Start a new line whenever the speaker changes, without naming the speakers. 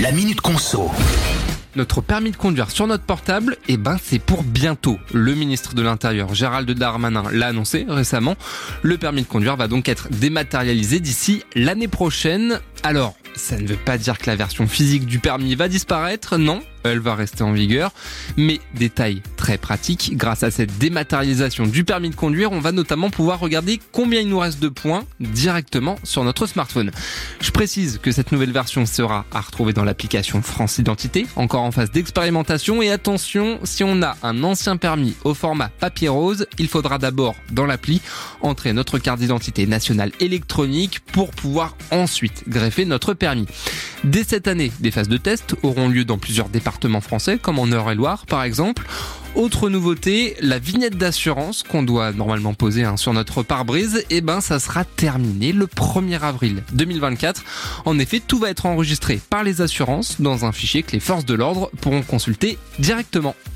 La Minute Conso.
Notre permis de conduire sur notre portable, eh ben c'est pour bientôt. Le ministre de l'Intérieur, Gérald Darmanin, l'a annoncé récemment. Le permis de conduire va donc être dématérialisé d'ici l'année prochaine. Alors, ça ne veut pas dire que la version physique du permis va disparaître, non, elle va rester en vigueur. Mais détail très pratique, grâce à cette dématérialisation du permis de conduire, on va notamment pouvoir regarder combien il nous reste de points directement sur notre smartphone. Je précise que cette nouvelle version sera à retrouver dans l'application France Identité, encore en phase d'expérimentation. Et attention, si on a un ancien permis au format papier rose, il faudra d'abord dans l'appli entrer notre carte d'identité nationale électronique pour pouvoir ensuite greffer notre permis. Dès cette année, des phases de test auront lieu dans plusieurs départements français, comme en Eure-et-Loire par exemple. Autre nouveauté, la vignette d'assurance qu'on doit normalement poser hein, sur notre pare-brise, eh ben ça sera terminé le 1er avril 2024. En effet, tout va être enregistré par les assurances dans un fichier que les forces de l'ordre pourront consulter directement.